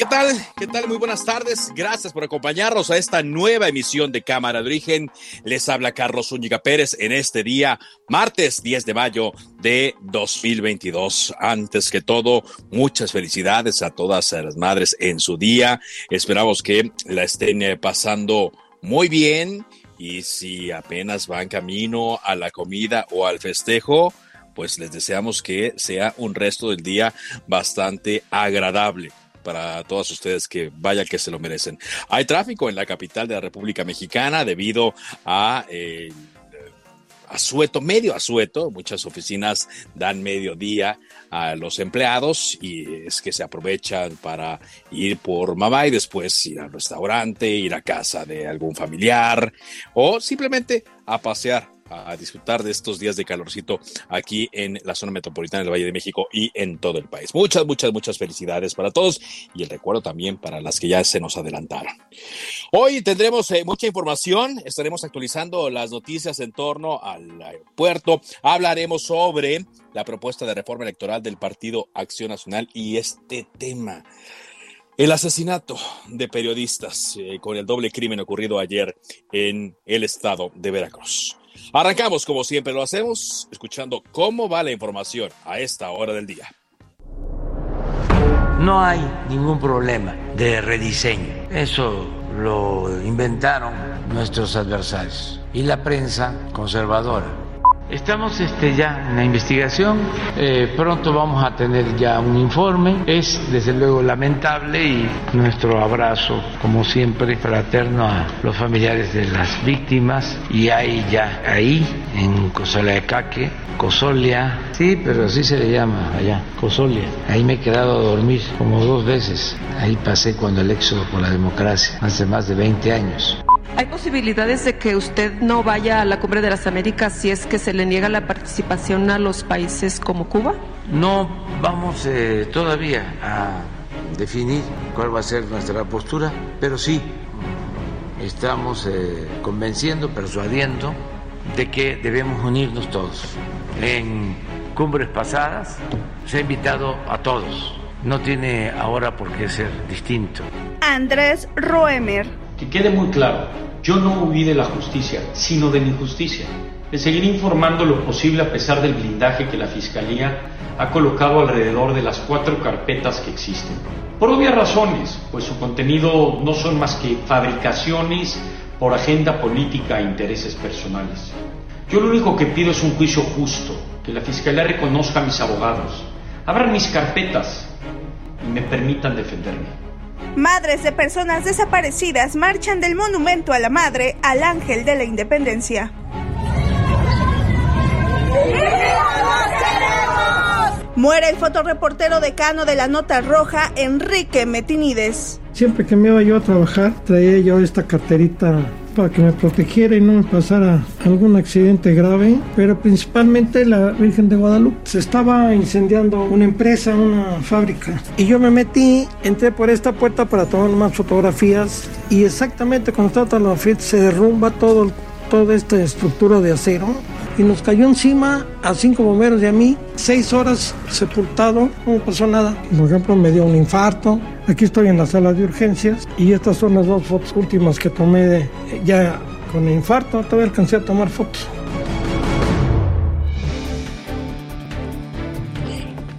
¿Qué tal? ¿Qué tal? Muy buenas tardes. Gracias por acompañarnos a esta nueva emisión de Cámara de Origen. Les habla Carlos Zúñiga Pérez en este día, martes 10 de mayo de 2022. Antes que todo, muchas felicidades a todas las madres en su día. Esperamos que la estén eh, pasando muy bien y si apenas van camino a la comida o al festejo, pues les deseamos que sea un resto del día bastante agradable para todas ustedes que vaya que se lo merecen. Hay tráfico en la capital de la República Mexicana debido a... Eh, asueto, medio asueto, muchas oficinas dan medio día a los empleados y es que se aprovechan para ir por mamá y después ir al restaurante, ir a casa de algún familiar o simplemente a pasear a disfrutar de estos días de calorcito aquí en la zona metropolitana del Valle de México y en todo el país. Muchas, muchas, muchas felicidades para todos y el recuerdo también para las que ya se nos adelantaron. Hoy tendremos eh, mucha información, estaremos actualizando las noticias en torno al aeropuerto, hablaremos sobre la propuesta de reforma electoral del Partido Acción Nacional y este tema. El asesinato de periodistas eh, con el doble crimen ocurrido ayer en el estado de Veracruz. Arrancamos como siempre lo hacemos, escuchando cómo va la información a esta hora del día. No hay ningún problema de rediseño. Eso lo inventaron nuestros adversarios y la prensa conservadora. Estamos este, ya en la investigación, eh, pronto vamos a tener ya un informe. Es desde luego lamentable y nuestro abrazo, como siempre, fraterno a los familiares de las víctimas. Y hay ya ahí, en Cosoleacaque, Cosolia, sí, pero así se le llama allá, Cosolia. Ahí me he quedado a dormir como dos veces. Ahí pasé cuando el éxodo por la democracia, hace más de 20 años. ¿Hay posibilidades de que usted no vaya a la Cumbre de las Américas si es que se le niega la participación a los países como Cuba? No vamos eh, todavía a definir cuál va a ser nuestra postura, pero sí estamos eh, convenciendo, persuadiendo de que debemos unirnos todos. En cumbres pasadas se ha invitado a todos. No tiene ahora por qué ser distinto. Andrés Roemer. Que quede muy claro, yo no huí de la justicia, sino de la injusticia. Le seguiré informando lo posible a pesar del blindaje que la Fiscalía ha colocado alrededor de las cuatro carpetas que existen. Por obvias razones, pues su contenido no son más que fabricaciones por agenda política e intereses personales. Yo lo único que pido es un juicio justo, que la Fiscalía reconozca a mis abogados, abran mis carpetas y me permitan defenderme. Madres de personas desaparecidas marchan del monumento a la madre al ángel de la independencia. Muere el fotoreportero decano de la Nota Roja, Enrique Metinides. Siempre que me iba yo a trabajar, traía yo esta carterita para que me protegiera y no me pasara algún accidente grave, pero principalmente la Virgen de Guadalupe. Se estaba incendiando una empresa, una fábrica, y yo me metí, entré por esta puerta para tomar más fotografías y exactamente cuando estaba la se derrumba todo, toda esta estructura de acero y nos cayó encima a cinco bomberos y a mí, seis horas sepultado, no pasó nada. Por ejemplo, me dio un infarto. Aquí estoy en la sala de urgencias y estas son las dos fotos últimas que tomé ya con el infarto. Todavía alcancé a tomar fotos.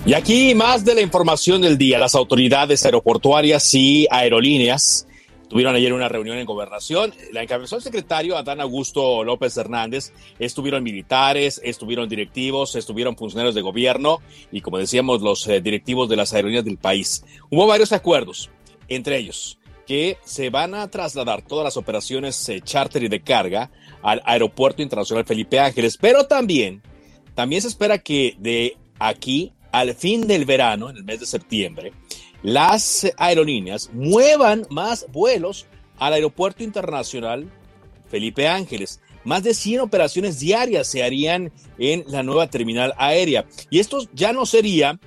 Y aquí más de la información del día. Las autoridades aeroportuarias y aerolíneas tuvieron ayer una reunión en gobernación. La encabezó el secretario Adán Augusto López Hernández. Estuvieron militares, estuvieron directivos, estuvieron funcionarios de gobierno y, como decíamos, los eh, directivos de las aerolíneas del país. Hubo varios acuerdos, entre ellos que se van a trasladar todas las operaciones eh, charter y de carga al Aeropuerto Internacional Felipe Ángeles, pero también, también se espera que de aquí al fin del verano, en el mes de septiembre, las aerolíneas muevan más vuelos al Aeropuerto Internacional Felipe Ángeles. Más de 100 operaciones diarias se harían en la nueva terminal aérea. Y esto ya no sería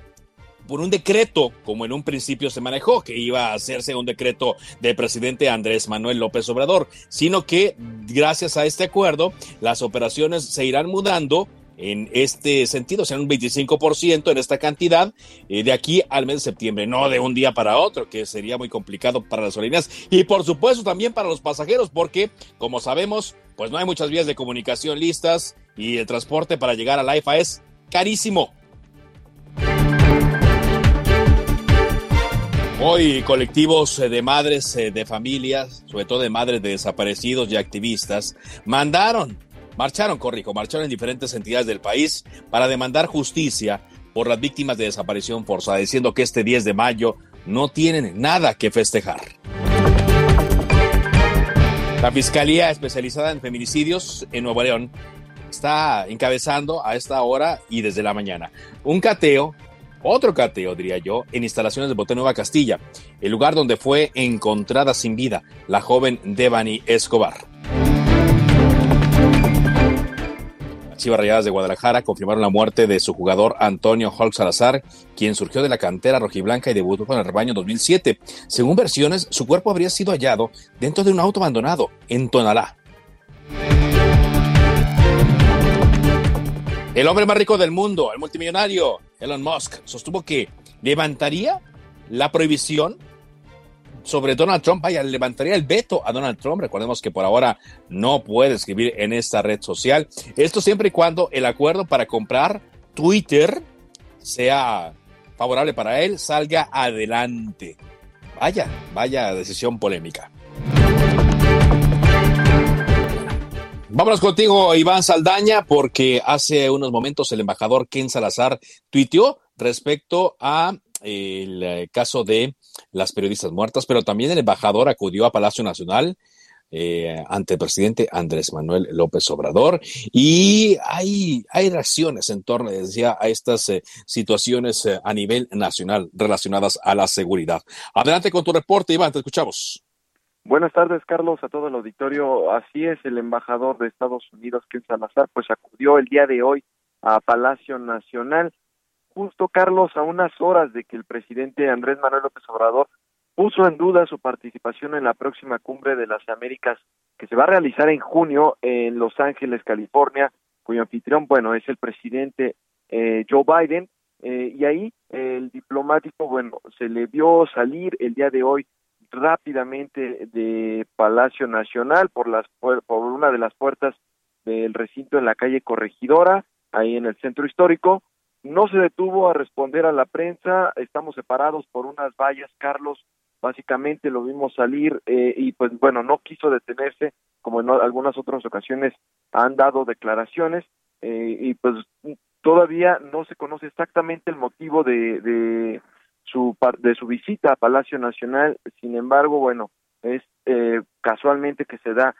por un decreto, como en un principio se manejó, que iba a hacerse un decreto del presidente Andrés Manuel López Obrador, sino que gracias a este acuerdo las operaciones se irán mudando en este sentido, será un 25% en esta cantidad eh, de aquí al mes de septiembre, no de un día para otro, que sería muy complicado para las aerolíneas y por supuesto también para los pasajeros, porque como sabemos, pues no hay muchas vías de comunicación listas y el transporte para llegar a la es carísimo. Hoy colectivos eh, de madres eh, de familias, sobre todo de madres de desaparecidos y activistas, mandaron marcharon, corrijo, marcharon en diferentes entidades del país para demandar justicia por las víctimas de desaparición forzada, diciendo que este 10 de mayo no tienen nada que festejar. La Fiscalía Especializada en Feminicidios en Nuevo León está encabezando a esta hora y desde la mañana un cateo, otro cateo diría yo, en instalaciones de Bote Nueva Castilla, el lugar donde fue encontrada sin vida la joven Devani Escobar. Chivas Rayadas de Guadalajara confirmaron la muerte de su jugador Antonio Hulk Salazar, quien surgió de la cantera rojiblanca y debutó con el rebaño en 2007. Según versiones, su cuerpo habría sido hallado dentro de un auto abandonado en Tonalá. El hombre más rico del mundo, el multimillonario Elon Musk, sostuvo que levantaría la prohibición sobre Donald Trump, vaya, levantaría el veto a Donald Trump. Recordemos que por ahora no puede escribir en esta red social. Esto siempre y cuando el acuerdo para comprar Twitter sea favorable para él, salga adelante. Vaya, vaya decisión polémica. Vámonos contigo, Iván Saldaña, porque hace unos momentos el embajador Ken Salazar tuiteó respecto a el eh, caso de las periodistas muertas, pero también el embajador acudió a Palacio Nacional eh, ante el presidente Andrés Manuel López Obrador y hay, hay reacciones en torno, decía, a estas eh, situaciones a nivel nacional relacionadas a la seguridad. Adelante con tu reporte, Iván, te escuchamos. Buenas tardes, Carlos, a todo el auditorio. Así es, el embajador de Estados Unidos, Ken Salazar, pues acudió el día de hoy a Palacio Nacional justo, Carlos, a unas horas de que el presidente Andrés Manuel López Obrador puso en duda su participación en la próxima cumbre de las Américas que se va a realizar en junio en Los Ángeles, California, cuyo anfitrión, bueno, es el presidente eh, Joe Biden, eh, y ahí el diplomático, bueno, se le vio salir el día de hoy rápidamente de Palacio Nacional por las por una de las puertas del recinto en la calle Corregidora, ahí en el centro histórico, no se detuvo a responder a la prensa, estamos separados por unas vallas, Carlos, básicamente lo vimos salir eh, y pues bueno, no quiso detenerse, como en algunas otras ocasiones han dado declaraciones eh, y pues todavía no se conoce exactamente el motivo de, de su de su visita a Palacio Nacional, sin embargo, bueno, es eh, casualmente que se da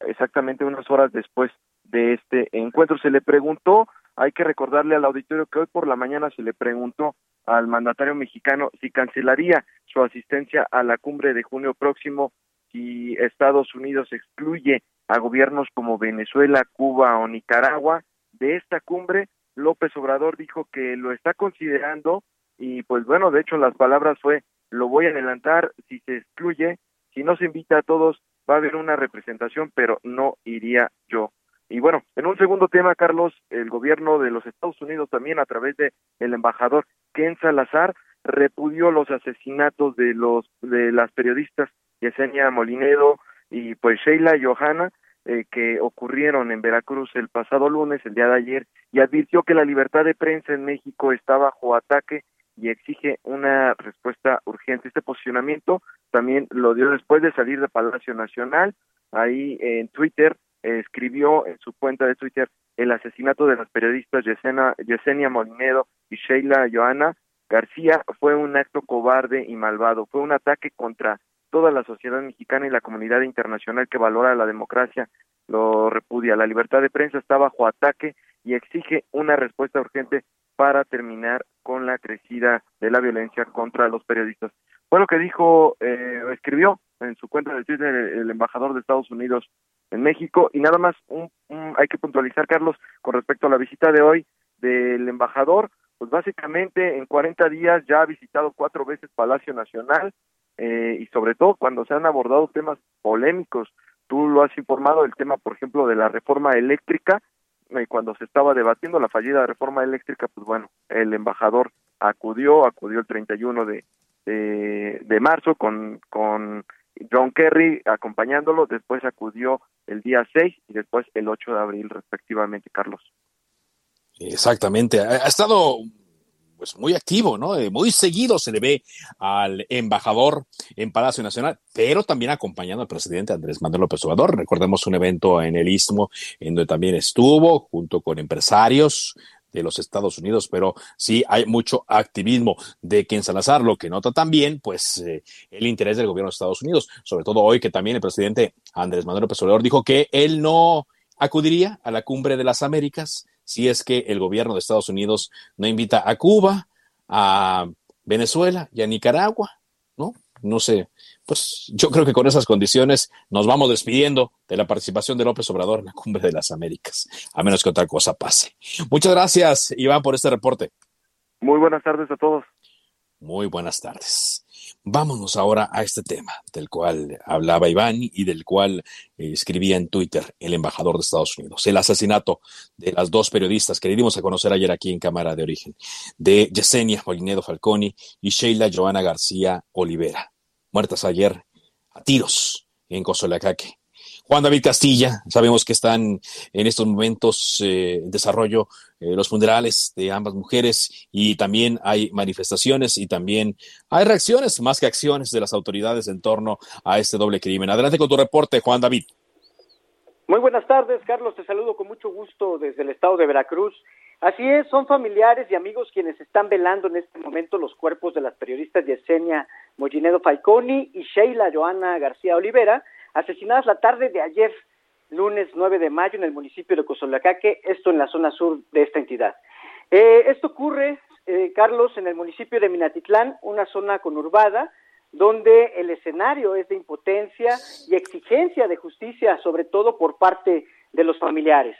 exactamente unas horas después de este encuentro. Se le preguntó hay que recordarle al auditorio que hoy por la mañana se le preguntó al mandatario mexicano si cancelaría su asistencia a la cumbre de junio próximo si Estados Unidos excluye a gobiernos como Venezuela, Cuba o Nicaragua de esta cumbre. López Obrador dijo que lo está considerando y pues bueno, de hecho las palabras fue lo voy a adelantar si se excluye, si no se invita a todos va a haber una representación, pero no iría yo. Y bueno, en un segundo tema, Carlos, el gobierno de los Estados Unidos también a través de el embajador Ken Salazar repudió los asesinatos de los de las periodistas Yesenia Molinedo y pues Sheila Johanna eh, que ocurrieron en Veracruz el pasado lunes, el día de ayer, y advirtió que la libertad de prensa en México está bajo ataque y exige una respuesta urgente. Este posicionamiento también lo dio después de salir de Palacio Nacional. Ahí en Twitter escribió en su cuenta de Twitter el asesinato de las periodistas Yesenia, Yesenia Molinedo y Sheila Joana García fue un acto cobarde y malvado, fue un ataque contra toda la sociedad mexicana y la comunidad internacional que valora la democracia lo repudia. La libertad de prensa está bajo ataque y exige una respuesta urgente para terminar con la crecida de la violencia contra los periodistas. Fue lo que dijo, eh, escribió en su cuenta de Twitter el, embajador de Estados Unidos en México y nada más un, hay que puntualizar, Carlos, con respecto a la visita de hoy del embajador, pues básicamente en 40 días ya ha visitado cuatro veces Palacio Nacional eh, y sobre todo cuando se han abordado temas polémicos. Tú lo has informado, el tema, por ejemplo, de la reforma eléctrica, eh, cuando se estaba debatiendo la fallida reforma eléctrica, pues bueno, el embajador acudió, acudió el 31 de, de, de marzo con, con John Kerry acompañándolo, después acudió el día 6 y después el 8 de abril respectivamente, Carlos. Exactamente. Ha, estado pues muy activo, ¿no? Eh, muy seguido se le ve al embajador en Palacio Nacional, pero también acompañando al presidente Andrés Manuel López Obrador. Recordemos un evento en el Istmo en donde también estuvo junto con empresarios de los Estados Unidos, pero sí hay mucho activismo de Ken Salazar, lo que nota también, pues, eh, el interés del gobierno de Estados Unidos, sobre todo hoy que también el presidente Andrés Manuel López Obrador dijo que él no acudiría a la cumbre de las Américas si es que el gobierno de Estados Unidos no invita a Cuba, a Venezuela y a Nicaragua. No sé, pues yo creo que con esas condiciones nos vamos despidiendo de la participación de López Obrador en la Cumbre de las Américas, a menos que otra cosa pase. Muchas gracias, Iván, por este reporte. Muy buenas tardes a todos. Muy buenas tardes. Vámonos ahora a este tema del cual hablaba Iván y del cual eh, escribía en Twitter el embajador de Estados Unidos. El asesinato de las dos periodistas que le dimos a conocer ayer aquí en Cámara de Origen, de Yesenia Molinedo Falconi y Sheila Joana García Olivera, muertas ayer a tiros en Cozolacaque. Juan David Castilla, sabemos que están en estos momentos eh, en desarrollo eh, los funerales de ambas mujeres y también hay manifestaciones y también hay reacciones más que acciones de las autoridades en torno a este doble crimen. Adelante con tu reporte, Juan David. Muy buenas tardes, Carlos. Te saludo con mucho gusto desde el estado de Veracruz. Así es, son familiares y amigos quienes están velando en este momento los cuerpos de las periodistas Yesenia Mollinedo Falconi y Sheila Joana García Olivera, asesinadas la tarde de ayer, lunes 9 de mayo, en el municipio de Cozolacaque, esto en la zona sur de esta entidad. Eh, esto ocurre, eh, Carlos, en el municipio de Minatitlán, una zona conurbada, donde el escenario es de impotencia y exigencia de justicia, sobre todo por parte de los familiares.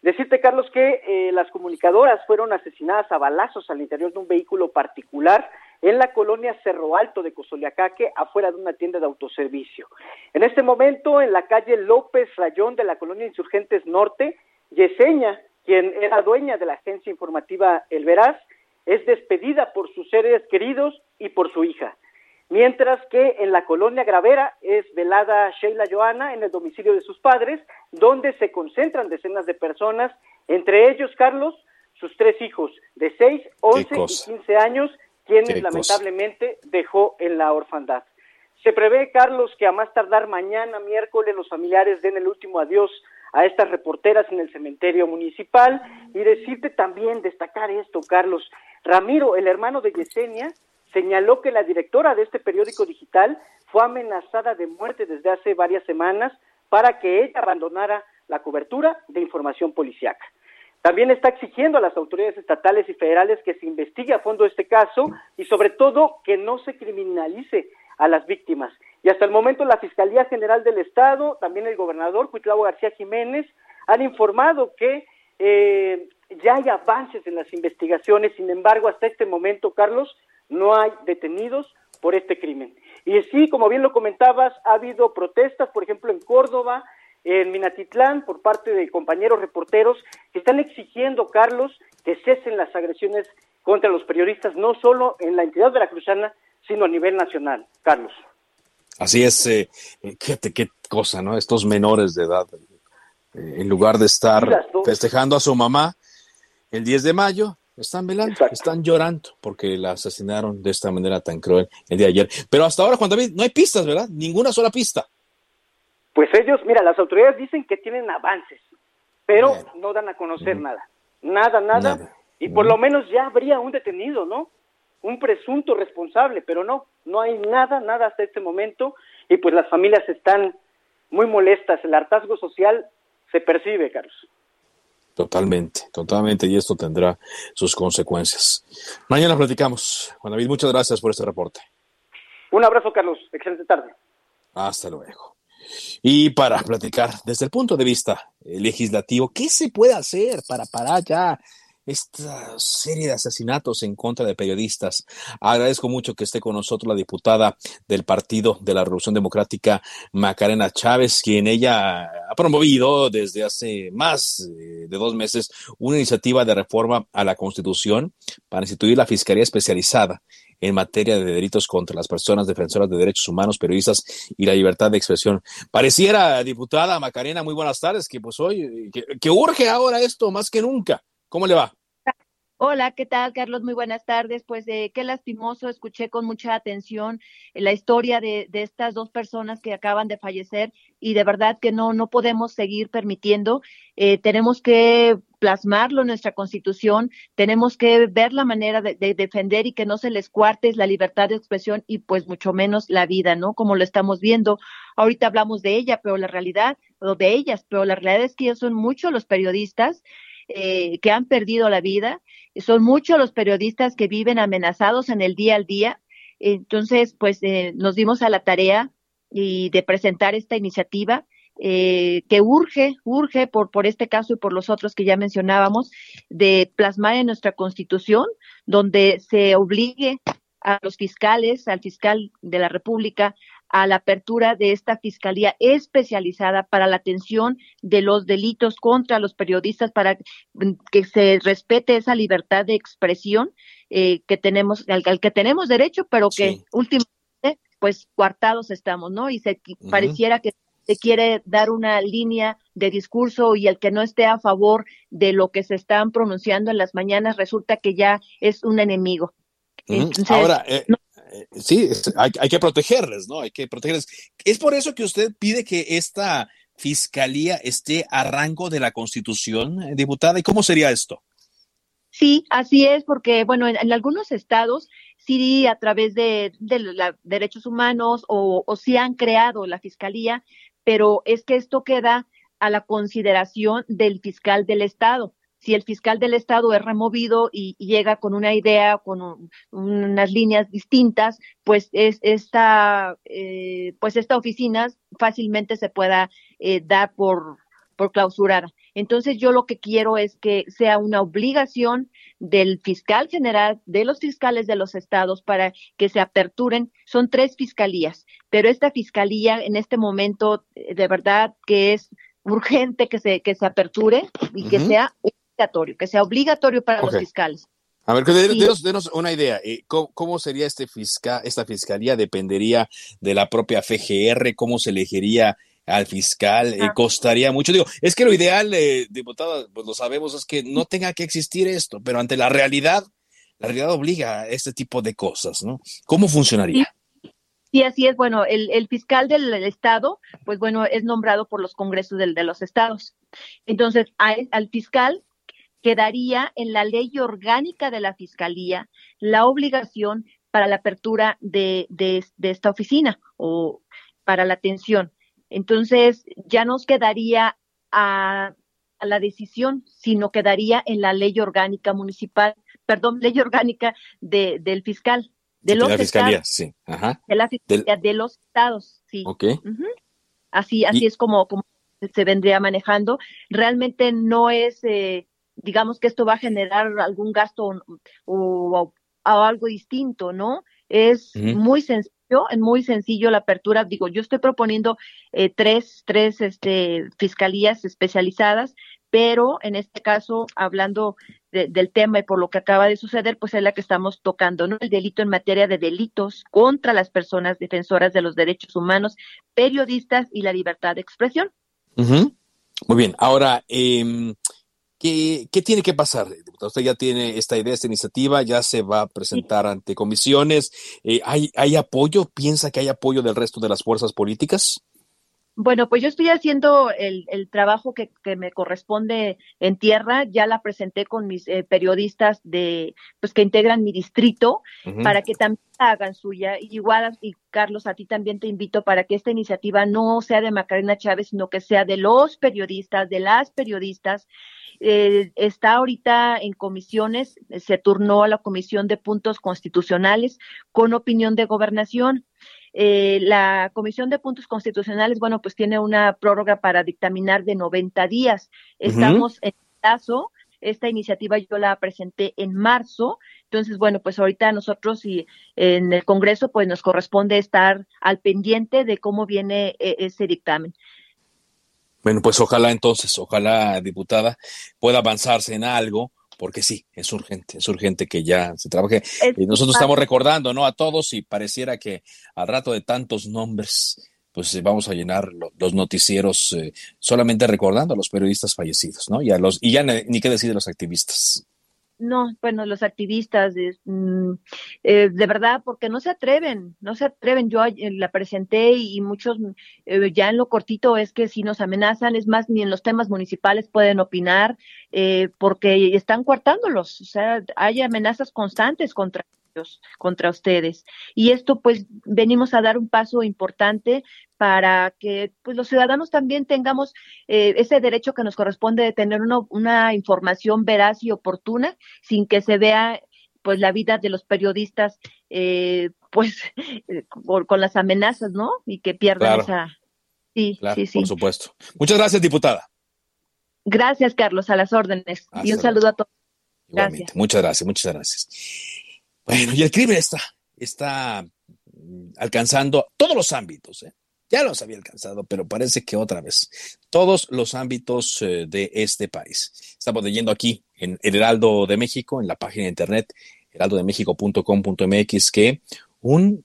Decirte, Carlos, que eh, las comunicadoras fueron asesinadas a balazos al interior de un vehículo particular en la colonia Cerro Alto de Cozoliacaque, afuera de una tienda de autoservicio. En este momento, en la calle López Rayón de la colonia Insurgentes Norte, Yesenia, quien era dueña de la agencia informativa El Veraz, es despedida por sus seres queridos y por su hija. Mientras que en la colonia Gravera es velada Sheila Joana en el domicilio de sus padres, donde se concentran decenas de personas, entre ellos, Carlos, sus tres hijos de 6, 11 y 15 años, quienes lamentablemente dejó en la orfandad. Se prevé, Carlos, que a más tardar mañana, miércoles, los familiares den el último adiós a estas reporteras en el cementerio municipal y decirte también, destacar esto, Carlos. Ramiro, el hermano de Yesenia, señaló que la directora de este periódico digital fue amenazada de muerte desde hace varias semanas para que ella abandonara la cobertura de información policiaca. También está exigiendo a las autoridades estatales y federales que se investigue a fondo este caso y sobre todo que no se criminalice a las víctimas. Y hasta el momento la Fiscalía General del Estado, también el gobernador Cuitlavo García Jiménez, han informado que eh, ya hay avances en las investigaciones, sin embargo, hasta este momento, Carlos, no hay detenidos por este crimen. Y sí, como bien lo comentabas, ha habido protestas, por ejemplo, en Córdoba, en Minatitlán, por parte de compañeros reporteros que están exigiendo, Carlos, que cesen las agresiones contra los periodistas, no solo en la entidad veracruzana, sino a nivel nacional. Carlos. Así es, eh, qué, qué cosa, ¿no? Estos menores de edad Eh, en lugar de estar festejando a su mamá el 10 de mayo, están velando, están llorando porque la asesinaron de esta manera tan cruel el día de ayer. Pero hasta ahora, Juan David, no hay pistas, ¿verdad? Ninguna sola pista. Pues ellos, mira, las autoridades dicen que tienen avances, pero no dan a conocer nada. Nada, nada. Y por lo menos ya habría un detenido, ¿no? Un presunto responsable, pero no, no hay nada, nada hasta este momento. Y pues las familias están muy molestas. El hartazgo social se percibe, Carlos. Totalmente, totalmente, y esto tendrá sus consecuencias. Mañana platicamos. Juan David, muchas gracias por este reporte. Un abrazo, Carlos. Excelente tarde. Hasta luego. Y para platicar desde el punto de vista legislativo, ¿qué se puede hacer para parar ya esta serie de asesinatos en contra de periodistas. Agradezco mucho que esté con nosotros la diputada del Partido de la Revolución Democrática, Macarena Chávez, quien ella ha promovido desde hace más eh, de dos meses una iniciativa de reforma a la Constitución para instituir la Fiscalía Especializada en materia de delitos contra las personas defensoras de derechos humanos, periodistas y la libertad de expresión. Pareciera, diputada Macarena, muy buenas tardes, que pues hoy, que, urge ahora esto más que nunca. ¿Cómo le va? Hola, ¿qué tal, Carlos? Muy buenas tardes. Pues eh, qué lastimoso, escuché con mucha atención eh, la historia de, estas dos personas que acaban de fallecer y de verdad que no, no podemos seguir permitiendo. Eh, tenemos que plasmarlo en nuestra constitución, tenemos que ver la manera de, defender y que no se les cuarte la libertad de expresión y pues mucho menos la vida, ¿no? Como lo estamos viendo. Ahorita hablamos de ella, pero la realidad, o de ellas, pero la realidad es que ellos son muchos los periodistas eh, que han perdido la vida. Son muchos los periodistas que viven amenazados en el día al día. Entonces, pues eh, nos dimos a la tarea y de presentar esta iniciativa eh, que urge, urge por, por este caso y por los otros que ya mencionábamos, de plasmar en nuestra constitución, donde se obligue a los fiscales, al fiscal de la República, a la apertura de esta fiscalía especializada para la atención de los delitos contra los periodistas, para que se respete esa libertad de expresión eh, que tenemos, al, que tenemos derecho, pero que últimamente, pues, coartados estamos, ¿no? Y se pareciera que se quiere dar una línea de discurso y el que no esté a favor de lo que se están pronunciando en las mañanas resulta que ya es un enemigo. Ahora, eh, sí, hay, que protegerles, ¿no? Hay que protegerles. Es por eso que usted pide que esta fiscalía esté a rango de la Constitución, eh, diputada. ¿Y cómo sería esto? Sí, así es, porque, bueno, en, algunos estados sí a través de, derechos humanos o, o sí han creado la fiscalía, pero es que esto queda a la consideración del fiscal del estado si el fiscal del Estado es removido y, llega con una idea, con unas líneas distintas, pues es esta, eh, pues esta oficina fácilmente se pueda eh, dar por, por clausurada. Entonces yo lo que quiero es que sea una obligación del fiscal general, de los fiscales de los estados para que se aperturen. Son tres fiscalías, pero esta fiscalía en este momento eh, de verdad que es urgente que se, que se aperture y que sea que sea obligatorio para los fiscales. A ver, denos, una idea. Eh, ¿Cómo, sería este fiscal, esta fiscalía? ¿Dependería de la propia FGR? ¿Cómo se elegiría al fiscal? Eh, ah. ¿Costaría mucho? Digo, es que lo ideal, eh, diputada, pues lo sabemos, es que no tenga que existir esto, pero ante la realidad, la realidad obliga a este tipo de cosas, ¿no? ¿Cómo funcionaría? Sí, así es. Bueno, el, fiscal del Estado, pues bueno, es nombrado por los congresos del, de los estados. Entonces, al fiscal quedaría en la ley orgánica de la Fiscalía la obligación para la apertura de, de, esta oficina o para la atención. Entonces, ya nos quedaría a, la decisión, sino quedaría en la ley orgánica municipal, perdón, ley orgánica de, del fiscal. De, los la fiscalía, sí. De la fiscalía de los estados, sí. Ok. Así, así es como, como se vendría manejando. Realmente no es eh, digamos que esto va a generar algún gasto o, algo distinto, ¿no? Es muy sencillo, es muy sencillo la apertura. Digo, yo estoy proponiendo eh, tres, tres este, fiscalías especializadas, pero en este caso, hablando del tema y por lo que acaba de suceder, pues es la que estamos tocando, ¿no? El delito en materia de delitos contra las personas defensoras de los derechos humanos, periodistas y la libertad de expresión. Muy bien, ahora, eh, ¿qué, ¿qué, tiene que pasar? Usted ya tiene esta idea, esta iniciativa, ya se va a presentar ante comisiones. Eh, ¿hay, ¿Hay apoyo? ¿Piensa que hay apoyo del resto de las fuerzas políticas? Bueno, pues yo estoy haciendo el, el trabajo que, que, me corresponde en tierra. Ya la presenté con mis eh, periodistas de, pues que integran mi distrito uh -huh. para que también hagan suya. Igual, y Carlos, a ti también te invito para que esta iniciativa no sea de Macarena Chávez, sino que sea de los periodistas, de las periodistas. Eh, está ahorita en comisiones, se turnó a la Comisión de Puntos Constitucionales con opinión de gobernación. Eh, la Comisión de Puntos Constitucionales, bueno, pues tiene una prórroga para dictaminar de 90 días. Estamos uh -huh. en plazo. Esta iniciativa yo la presenté en marzo. Entonces, bueno, pues ahorita nosotros y en el Congreso, pues nos corresponde estar al pendiente de cómo viene eh, ese dictamen. Bueno, pues ojalá entonces, ojalá, diputada, pueda avanzarse en algo porque sí, es urgente, es urgente que ya se trabaje. y nosotros estamos recordando, ¿no? A todos y pareciera que al rato de tantos nombres, pues eh, vamos a llenar lo, los noticieros eh, solamente recordando a los periodistas fallecidos, ¿no? Y, a los, y ya ni, ni qué decir de los activistas. No, bueno, los activistas, eh, eh, de verdad, porque no se atreven, no se atreven. Yo la presenté y muchos eh, ya en lo cortito es que si nos amenazan, es más, ni en los temas municipales pueden opinar eh, porque están coartándolos. O sea, hay amenazas constantes contra contra ustedes. Y esto pues venimos a dar un paso importante para que pues los ciudadanos también tengamos eh, ese derecho que nos corresponde de tener una, una información veraz y oportuna sin que se vea pues la vida de los periodistas eh, pues con, con, las amenazas, ¿no? Y que pierdan claro. esa... Sí, claro, sí, sí. Por supuesto. Muchas gracias, diputada. Gracias, Carlos, a las órdenes. Hasta y un saludo a todos. Gracias. Muchas gracias, muchas gracias. Bueno, y el crimen está, está alcanzando todos los ámbitos, ¿eh? ya los había alcanzado, pero parece que otra vez, todos los ámbitos eh, de este país. Estamos leyendo aquí en el Heraldo de México, en la página de internet heraldodemexico.com.mx, que un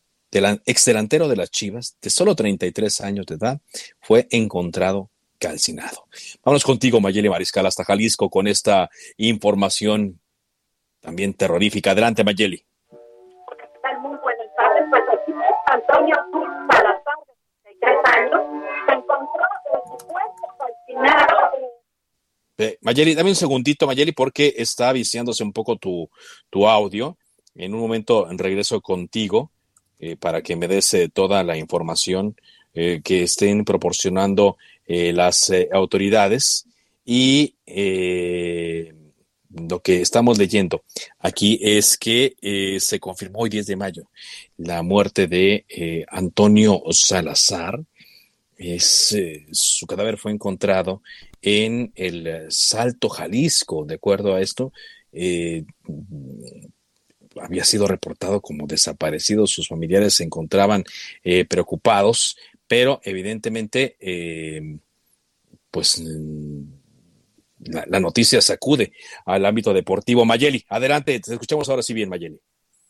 ex delantero de las Chivas, de solo 33 años de edad, fue encontrado calcinado. Vamos contigo, Mayeli Mariscal, hasta Jalisco con esta información también terrorífica. Adelante, Mayeli. Eh, Mayeli, dame un segundito, Mayeli, porque está viciándose un poco tu, tu audio. En un momento regreso contigo eh, para que me des eh, toda la información eh, que estén proporcionando las autoridades y lo que estamos leyendo aquí es que se confirmó hoy 10 de mayo la muerte de Antonio Salazar. Es, eh, su cadáver fue encontrado en el Salto Jalisco. De acuerdo a esto, había sido reportado como desaparecido. Sus familiares se encontraban preocupados, pero evidentemente, pues la, la, noticia sacude al ámbito deportivo. Mayeli, adelante, te escuchamos ahora sí bien, Mayeli.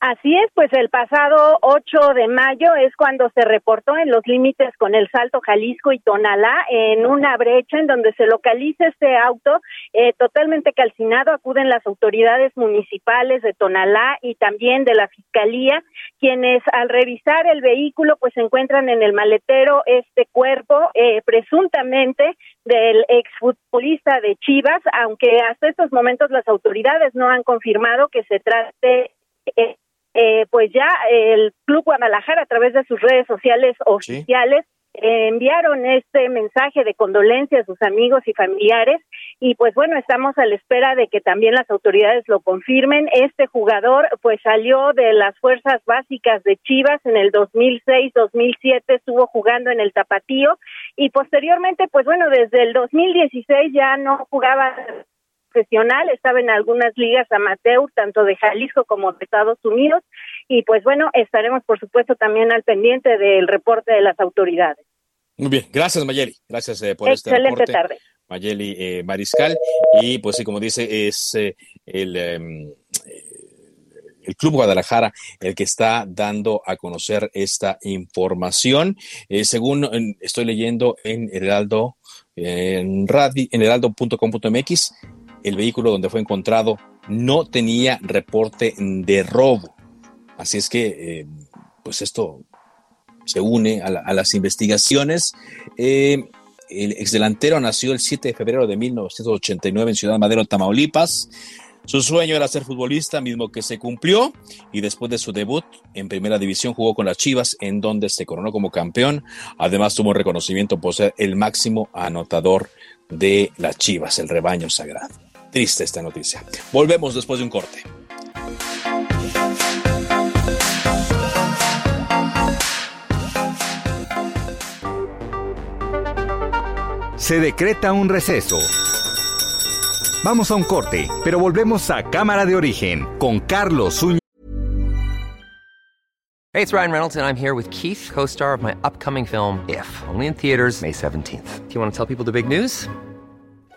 Así es, pues el pasado 8 de mayo es cuando se reportó en los límites con el Salto Jalisco y Tonalá, en una brecha en donde se localiza este auto eh, totalmente calcinado. Acuden las autoridades municipales de Tonalá y también de la Fiscalía, quienes al revisar el vehículo pues encuentran en el maletero este cuerpo eh, presuntamente del exfutbolista de Chivas, aunque hasta estos momentos las autoridades no han confirmado que se trate eh, eh, pues ya el Club Guadalajara a través de sus redes sociales oficiales sí. eh, enviaron este mensaje de condolencia a sus amigos y familiares y pues bueno, estamos a la espera de que también las autoridades lo confirmen. Este jugador pues salió de las fuerzas básicas de Chivas en el 2006-2007, estuvo jugando en el Tapatío y posteriormente pues bueno, desde el 2016 ya no jugaba profesional, estaba en algunas ligas amateur, tanto de Jalisco como de Estados Unidos, y pues bueno, estaremos por supuesto también al pendiente del reporte de las autoridades. Muy bien, gracias Mayeli, gracias eh, por Excelente este reporte. tarde. Mayeli eh, Mariscal, y pues sí, como dice, es eh, el... Eh, el Club Guadalajara el que está dando a conocer esta información. Eh, según estoy leyendo en Heraldo en, radi, en heraldo.com.mx, el vehículo donde fue encontrado no tenía reporte de robo. Así es que, eh, pues esto se une a, las investigaciones. Eh, el exdelantero nació el 7 de febrero de 1989 en Ciudad Madero, Tamaulipas. Su sueño era ser futbolista, mismo que se cumplió, y después de su debut en primera división jugó con las Chivas, en donde se coronó como campeón. Además tuvo reconocimiento por ser el máximo anotador de las Chivas, el rebaño sagrado. Triste esta noticia. Volvemos después de un corte. Se decreta un receso. Vamos a un corte, pero volvemos a Cámara de Origen con Carlos Zúñiga. Hey, it's Ryan Reynolds and I'm here with Keith, co-star of my upcoming film If, only in theaters May 17th. Do you want to tell people the big news?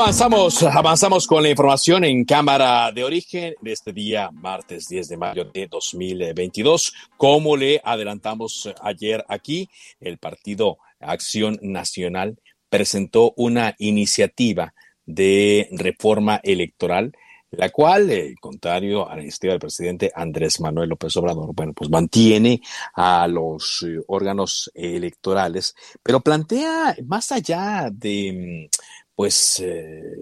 Avanzamos, avanzamos con la información en cámara de origen de este día, martes 10 de mayo de 2022. Como le adelantamos ayer aquí, el Partido Acción Nacional presentó una iniciativa de reforma electoral, la cual, eh, contrario a la iniciativa del presidente Andrés Manuel López Obrador, bueno, pues mantiene a los eh, órganos electorales, pero plantea más allá de pues eh,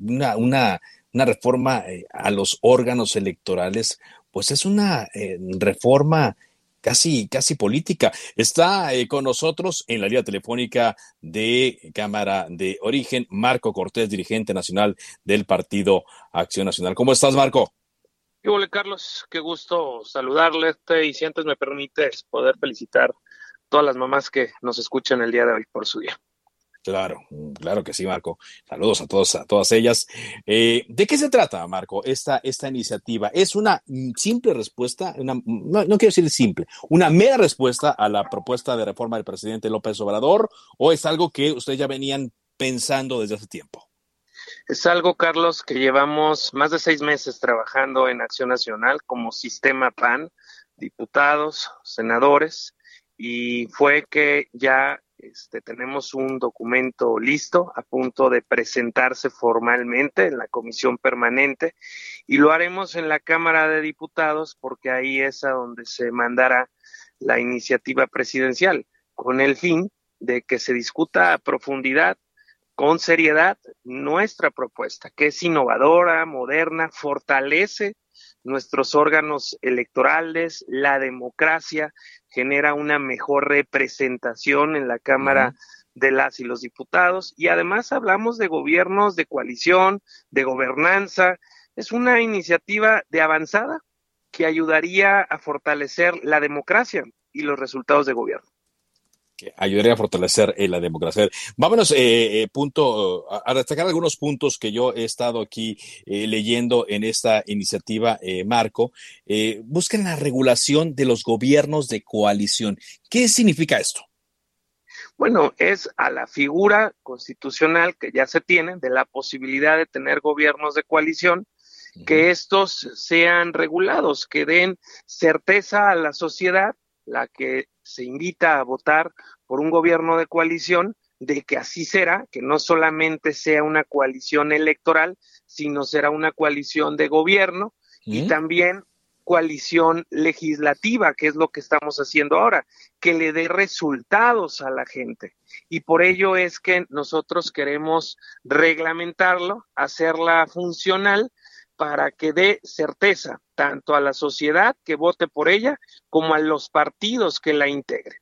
una, una, reforma eh, a los órganos electorales, pues es una eh, reforma casi, casi política. Está con nosotros en la línea telefónica de Cámara de Origen, Marco Cortés, dirigente nacional del Partido Acción Nacional. ¿Cómo estás, Marco? Hola, Carlos. Qué gusto saludarle. Y si antes me permites poder felicitar a todas las mamás que nos escuchan el día de hoy por su día. Claro, claro que sí, Marco. Saludos a todos, a todas ellas. Eh, ¿De qué se trata, Marco, esta, esta iniciativa? ¿Es una simple respuesta, no, quiero decir simple, una mera respuesta a la propuesta de reforma del presidente López Obrador o es algo que ustedes ya venían pensando desde hace tiempo? Es algo, Carlos, que llevamos más de seis meses trabajando en Acción Nacional como sistema PAN, diputados, senadores, y fue que ya este, tenemos un documento listo a punto de presentarse formalmente en la comisión permanente y lo haremos en la Cámara de Diputados porque ahí es a donde se mandará la iniciativa presidencial con el fin de que se discuta a profundidad, con seriedad, nuestra propuesta, que es innovadora, moderna, fortalece nuestros órganos electorales, la democracia, genera una mejor representación en la Cámara de las y los diputados. Y además hablamos de gobiernos de coalición, de gobernanza. Es una iniciativa de avanzada que ayudaría a fortalecer la democracia y los resultados de gobierno que ayudaría a fortalecer eh, la democracia. Vámonos, eh, eh, punto, a, destacar algunos puntos que yo he estado aquí leyendo en esta iniciativa, Marco. buscan la regulación de los gobiernos de coalición. ¿Qué significa esto? Bueno, es a la figura constitucional que ya se tiene de la posibilidad de tener gobiernos de coalición, que estos sean regulados, que den certeza a la sociedad, la que se invita a votar por un gobierno de coalición, de que así será, que no solamente sea una coalición electoral, sino será una coalición de gobierno y también coalición legislativa, que es lo que estamos haciendo ahora, que le dé resultados a la gente. Y por ello es que nosotros queremos reglamentarlo, hacerla funcional para que dé certeza tanto a la sociedad que vote por ella como a los partidos que la integren.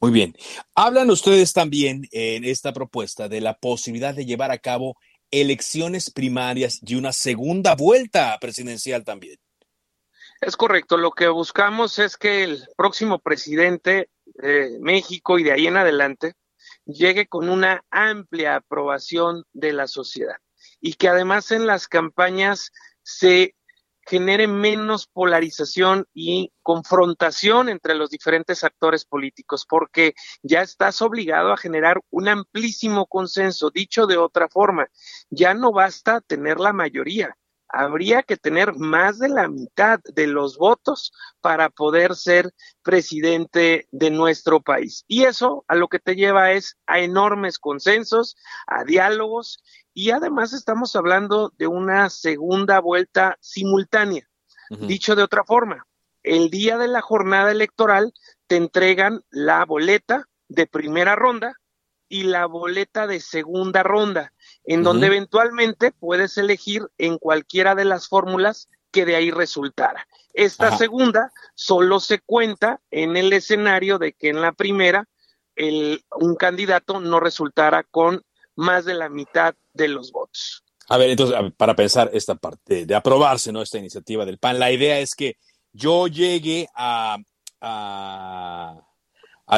Muy bien. Hablan ustedes también en esta propuesta de la posibilidad de llevar a cabo elecciones primarias y una segunda vuelta presidencial también. Es correcto. Lo que buscamos es que el próximo presidente de México y de ahí en adelante llegue con una amplia aprobación de la sociedad y que además en las campañas se genere menos polarización y confrontación entre los diferentes actores políticos, porque ya estás obligado a generar un amplísimo consenso. Dicho de otra forma, ya no basta tener la mayoría, habría que tener más de la mitad de los votos para poder ser presidente de nuestro país. Y eso a lo que te lleva es a enormes consensos, a diálogos y además estamos hablando de una segunda vuelta simultánea. Dicho de otra forma, el día de la jornada electoral te entregan la boleta de primera ronda y la boleta de segunda ronda, en donde eventualmente puedes elegir en cualquiera de las fórmulas que de ahí resultara. Esta segunda solo se cuenta en el escenario de que en la primera el, un candidato no resultara con más de la mitad de los votos. A ver, entonces, para pensar esta parte de aprobarse, ¿no? Esta iniciativa del PAN, la idea es que yo llegue a, a,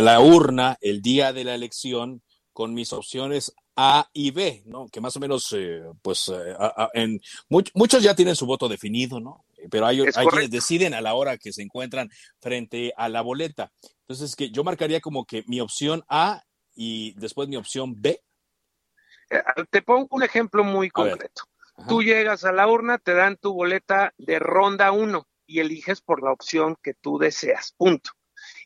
la urna el día de la elección con mis opciones A y B, ¿no? Que más o menos, eh, pues, eh, en muchos ya tienen su voto definido, ¿no? Pero hay, hay quienes deciden a la hora que se encuentran frente a la boleta. Entonces, que yo marcaría como que mi opción A y después mi opción B eh, te pongo un ejemplo muy concreto. Tú llegas a la urna, te dan tu boleta de ronda 1 y eliges por la opción que tú deseas, punto.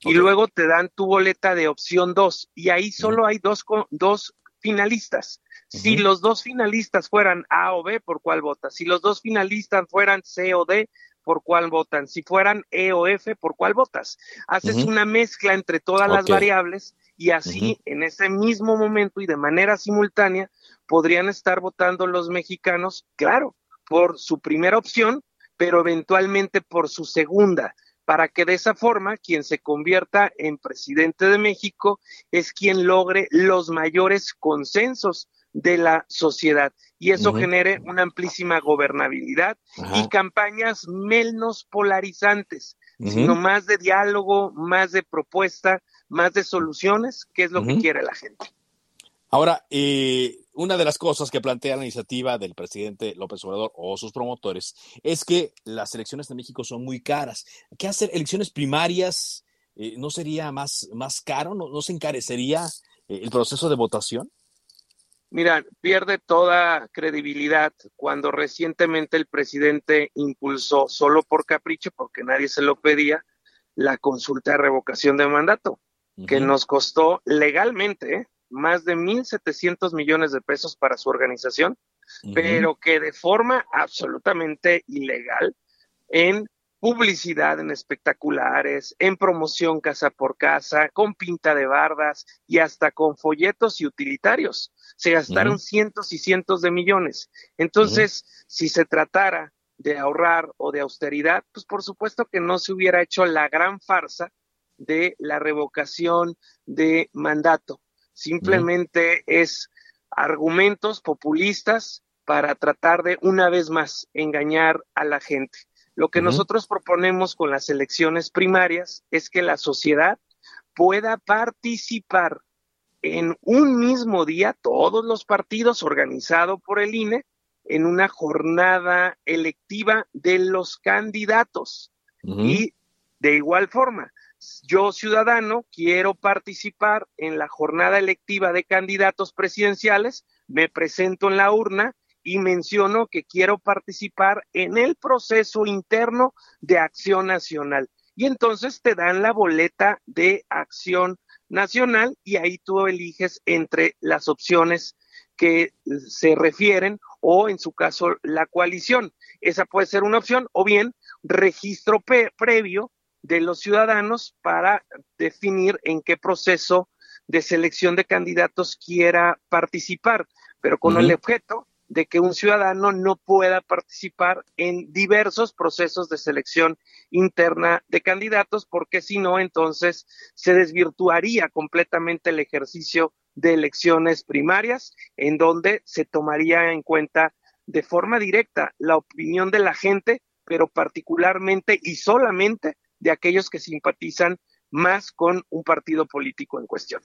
Y luego te dan tu boleta de opción 2 y ahí solo hay dos, dos finalistas. Si los dos finalistas fueran A o B, ¿por cuál votas? Si los dos finalistas fueran C o D, ¿por cuál votan? Si fueran E o F, ¿por cuál votas? Haces una mezcla entre todas las variables y así en ese mismo momento y de manera simultánea podrían estar votando los mexicanos, claro, por su primera opción, pero eventualmente por su segunda, para que de esa forma quien se convierta en presidente de México es quien logre los mayores consensos de la sociedad. Y eso genere una amplísima gobernabilidad y campañas menos polarizantes, sino más de diálogo, más de propuesta, más de soluciones, que es lo que quiere la gente. Ahora, eh, una de las cosas que plantea la iniciativa del presidente López Obrador o sus promotores es que las elecciones de México son muy caras. ¿Qué hacer? ¿Elecciones primarias eh, no sería más, más caro? ¿No, se encarecería eh, el proceso de votación? Mira, pierde toda credibilidad cuando recientemente el presidente impulsó, solo por capricho, porque nadie se lo pedía, la consulta de revocación de mandato que nos costó legalmente ¿eh? Más de 1.700 millones de pesos para su organización, pero que de forma absolutamente ilegal en publicidad en espectaculares, en promoción casa por casa, con pinta de bardas y hasta con folletos y utilitarios. Se gastaron cientos y cientos de millones. Entonces, si se tratara de ahorrar o de austeridad, pues por supuesto que no se hubiera hecho la gran farsa de la revocación de mandato. Simplemente es argumentos populistas para tratar de una vez más engañar a la gente. Lo que nosotros proponemos con las elecciones primarias es que la sociedad pueda participar en un mismo día, todos los partidos organizados por el INE, en una jornada electiva de los candidatos. Y de igual forma, yo ciudadano quiero participar en la jornada electiva de candidatos presidenciales, me presento en la urna y menciono que quiero participar en el proceso interno de acción nacional. Y entonces te dan la boleta de acción nacional y ahí tú eliges entre las opciones que se refieren o en su caso la coalición. Esa puede ser una opción o bien registro previo de los ciudadanos para definir en qué proceso de selección de candidatos quiera participar, pero con el objeto de que un ciudadano no pueda participar en diversos procesos de selección interna de candidatos, porque si no, entonces se desvirtuaría completamente el ejercicio de elecciones primarias, en donde se tomaría en cuenta de forma directa la opinión de la gente, pero particularmente y solamente de aquellos que simpatizan más con un partido político en cuestión.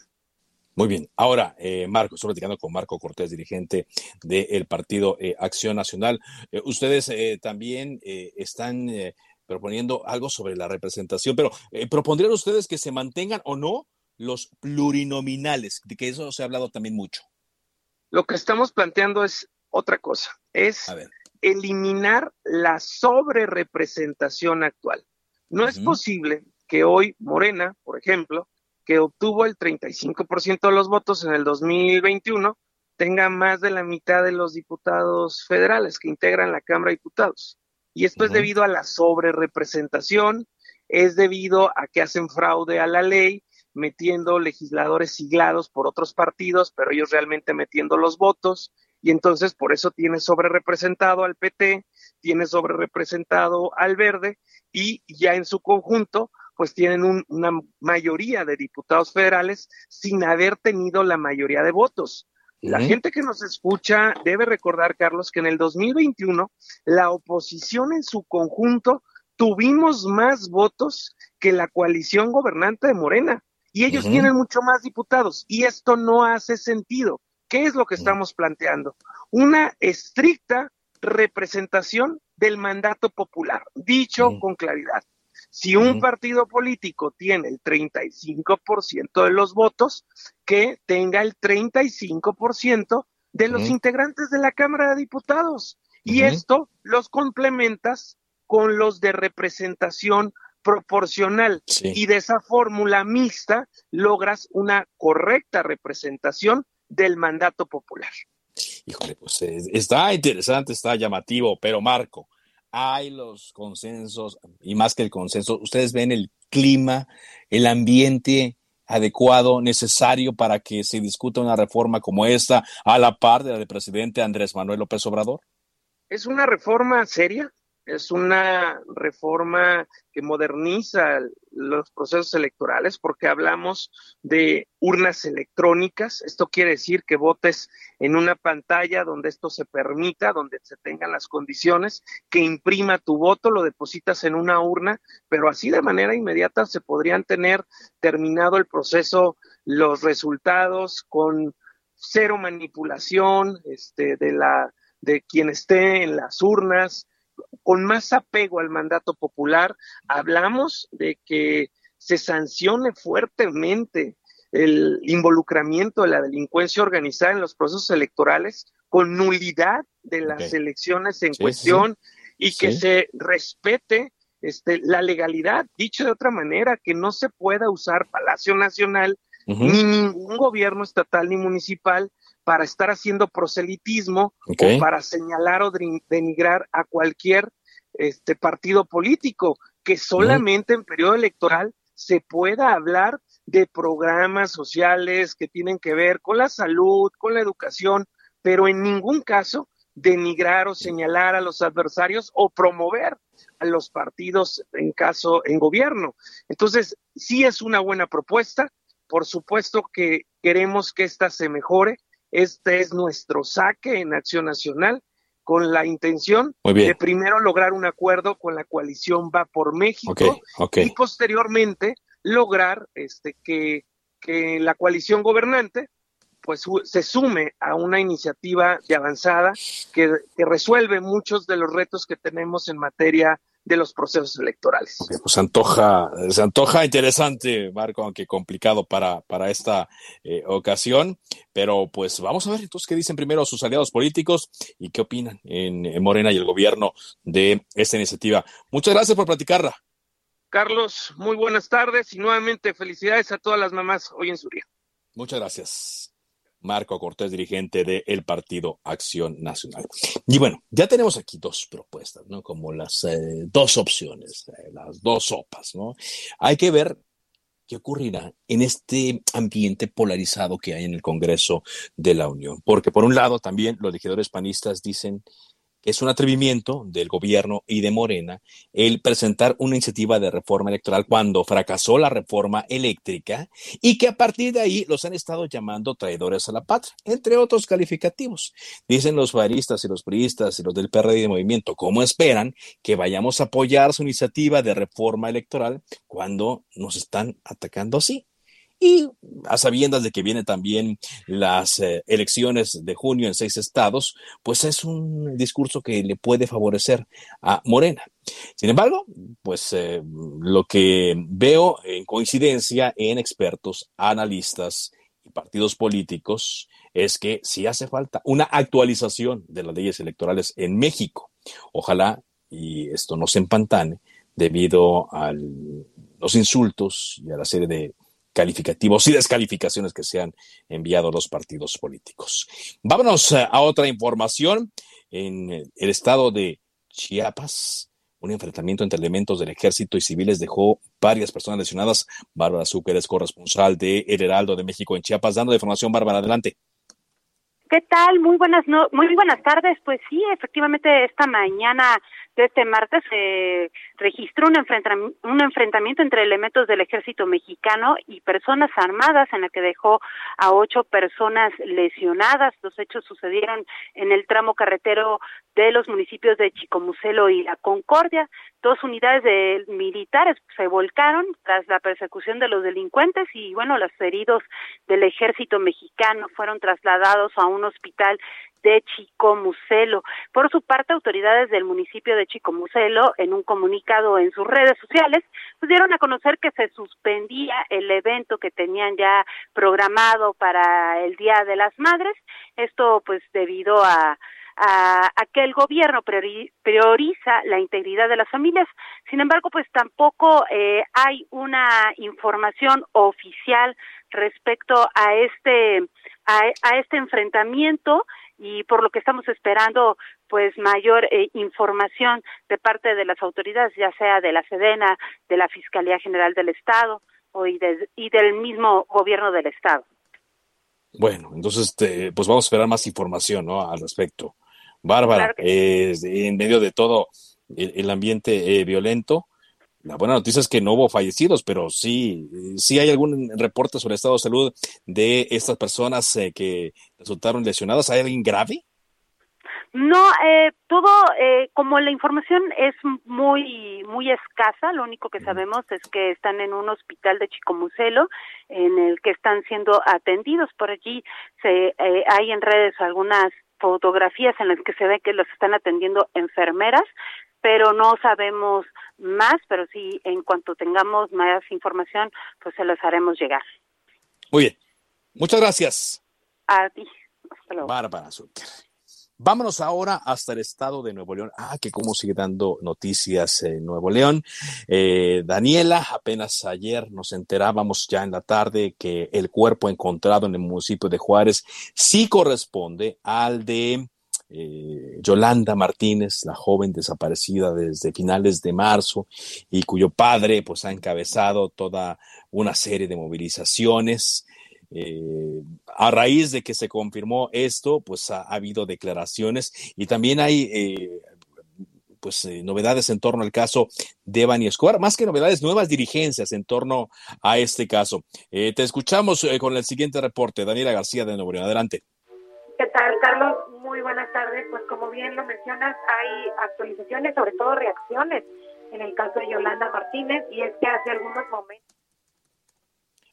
Muy bien. Ahora, eh, Marco, estoy platicando con Marco Cortés, dirigente del partido eh, Acción Nacional. Eh, ustedes eh, también están proponiendo algo sobre la representación, pero ¿propondrían ustedes que se mantengan o no los plurinominales? De que eso se ha hablado también mucho. Lo que estamos planteando es otra cosa, es eliminar la sobrerepresentación actual. No es posible que hoy Morena, por ejemplo, que obtuvo el 35% de los votos en el 2021, tenga más de la mitad de los diputados federales que integran la Cámara de Diputados. Y esto es debido a la sobrerepresentación, es debido a que hacen fraude a la ley, metiendo legisladores siglados por otros partidos, pero ellos realmente metiendo los votos, y entonces por eso tiene sobrerepresentado al PT, tiene sobrerepresentado al Verde, y ya en su conjunto pues tienen una mayoría de diputados federales sin haber tenido la mayoría de votos. La gente que nos escucha debe recordar, Carlos, que en el 2021 la oposición en su conjunto tuvimos más votos que la coalición gobernante de Morena y ellos tienen mucho más diputados y esto no hace sentido. ¿Qué es lo que estamos planteando? Una estricta representación del mandato popular, dicho con claridad. Si un partido político tiene el 35% de los votos, que tenga el 35% de los integrantes de la Cámara de Diputados. Y esto los complementas con los de representación proporcional. Y de esa fórmula mixta logras una correcta representación del mandato popular. Híjole, pues está interesante, está llamativo, pero Marco, hay los consensos y más que el consenso, ustedes ven el clima, el ambiente adecuado, necesario para que se discuta una reforma como esta a la par de la del presidente Andrés Manuel López Obrador? Es una reforma seria, es una reforma que moderniza los procesos electorales porque hablamos de urnas electrónicas. Esto quiere decir que votes en una pantalla donde esto se permita, donde se tengan las condiciones, que imprima tu voto, lo depositas en una urna, pero así de manera inmediata se podrían tener terminado el proceso, los resultados con cero manipulación este, de la de quien esté en las urnas, con más apego al mandato popular, hablamos de que se sancione fuertemente el involucramiento de la delincuencia organizada en los procesos electorales con nulidad de las elecciones en cuestión y que se respete este, la legalidad. Dicho de otra manera, que no se pueda usar Palacio Nacional ni ningún gobierno estatal ni municipal para estar haciendo proselitismo o para señalar o denigrar a cualquier este partido político, que solamente en periodo electoral se pueda hablar de programas sociales que tienen que ver con la salud, con la educación, pero en ningún caso denigrar o señalar a los adversarios o promover a los partidos en caso en gobierno. Entonces, sí es una buena propuesta, por supuesto que queremos que esta se mejore, este es nuestro saque en Acción Nacional con la intención de primero lograr un acuerdo con la coalición Va por México y posteriormente lograr este, que, que la coalición gobernante pues se sume a una iniciativa de avanzada que, que resuelve muchos de los retos que tenemos en materia de los procesos electorales. pues se antoja, se antoja interesante, Marco, aunque complicado para, para esta eh, ocasión. Pero pues vamos a ver entonces qué dicen primero sus aliados políticos y qué opinan en, Morena y el gobierno de esta iniciativa. Muchas gracias por platicarla. Carlos, muy buenas tardes y nuevamente felicidades a todas las mamás hoy en su día. Muchas gracias. Marco Cortés, dirigente del Partido Acción Nacional. Y bueno, ya tenemos aquí dos propuestas, ¿no? Como las eh, dos opciones, eh, las dos sopas, ¿no? Hay que ver qué ocurrirá en este ambiente polarizado que hay en el Congreso de la Unión. Porque por un lado también los legisladores panistas dicen es un atrevimiento del gobierno y de Morena el presentar una iniciativa de reforma electoral cuando fracasó la reforma eléctrica y que a partir de ahí los han estado llamando traidores a la patria, entre otros calificativos. Dicen los faristas y los priistas y los del PRD de Movimiento, ¿cómo esperan que vayamos a apoyar su iniciativa de reforma electoral cuando nos están atacando así? Y a sabiendas de que vienen también las eh, elecciones de junio en seis estados, pues es un discurso que le puede favorecer a Morena. Sin embargo, pues eh, lo que veo en coincidencia en expertos, analistas y partidos políticos es que sí hace falta una actualización de las leyes electorales en México. Ojalá y esto no se empantane debido a los insultos y a la serie de calificativos y descalificaciones que se han enviado a los partidos políticos. Vámonos eh, a otra información. En el estado de Chiapas, un enfrentamiento entre elementos del ejército y civiles dejó varias personas lesionadas. Bárbara Zucker es corresponsal de El Heraldo de México en Chiapas, dando información. Bárbara, adelante. ¿Qué tal? Muy buenas, no, muy buenas tardes. Pues sí, efectivamente, esta mañana de este martes se registró un enfrentamiento, un enfrentamiento entre elementos del ejército mexicano y personas armadas en la que dejó a ocho personas lesionadas. Los hechos sucedieron en el tramo carretero de los municipios de Chicomucelo y La Concordia. Dos unidades de militares se volcaron tras la persecución de los delincuentes y bueno, los heridos del ejército mexicano fueron trasladados a un hospital de Chicomucelo. Por su parte, autoridades del municipio de Chicomucelo, en un comunicado en sus redes sociales, pues dieron a conocer que se suspendía el evento que tenían ya programado para el Día de las Madres. Esto, pues, debido a a, que el gobierno prioriza la integridad de las familias. Sin embargo, pues tampoco eh, hay una información oficial respecto a este a este enfrentamiento y por lo que estamos esperando pues mayor eh, información de parte de las autoridades, ya sea de la Sedena, de la Fiscalía General del Estado o y, y del mismo gobierno del Estado. Bueno, entonces este, pues vamos a esperar más información ¿no? al respecto. Bárbara, en medio de todo el, ambiente eh, violento, la buena noticia es que no hubo fallecidos, pero sí, sí hay algún reporte sobre el estado de salud de estas personas eh, que resultaron lesionadas. ¿Hay alguien grave? No, eh, todo, eh, como la información es muy, muy escasa, lo único que sabemos es que están en un hospital de Chicomucelo, en el que están siendo atendidos. Por allí se, eh, hay en redes algunas fotografías en las que se ve que los están atendiendo enfermeras, pero no sabemos más, pero sí, en cuanto tengamos más información, pues se las haremos llegar. Muy bien. Muchas gracias. A ti. Bárbara Zucker. Vámonos ahora hasta el estado de Nuevo León. Ah, que cómo sigue dando noticias Nuevo León. Eh, Daniela, apenas ayer nos enterábamos ya en la tarde que el cuerpo encontrado en el municipio de Juárez sí corresponde al de eh, Yolanda Martínez, la joven desaparecida desde finales de marzo y cuyo padre pues ha encabezado toda una serie de movilizaciones. Eh, a raíz de que se confirmó esto, pues ha, habido declaraciones y también hay eh, pues novedades en torno al caso de Bani Escobar, más que novedades, nuevas dirigencias en torno a este caso. te escuchamos con el siguiente reporte, Daniela García de Nuevo León. Adelante. ¿Qué tal, Carlos? Muy buenas tardes. Pues como bien lo mencionas, hay actualizaciones, sobre todo reacciones en el caso de Yolanda Martínez, y es que hace algunos momentos...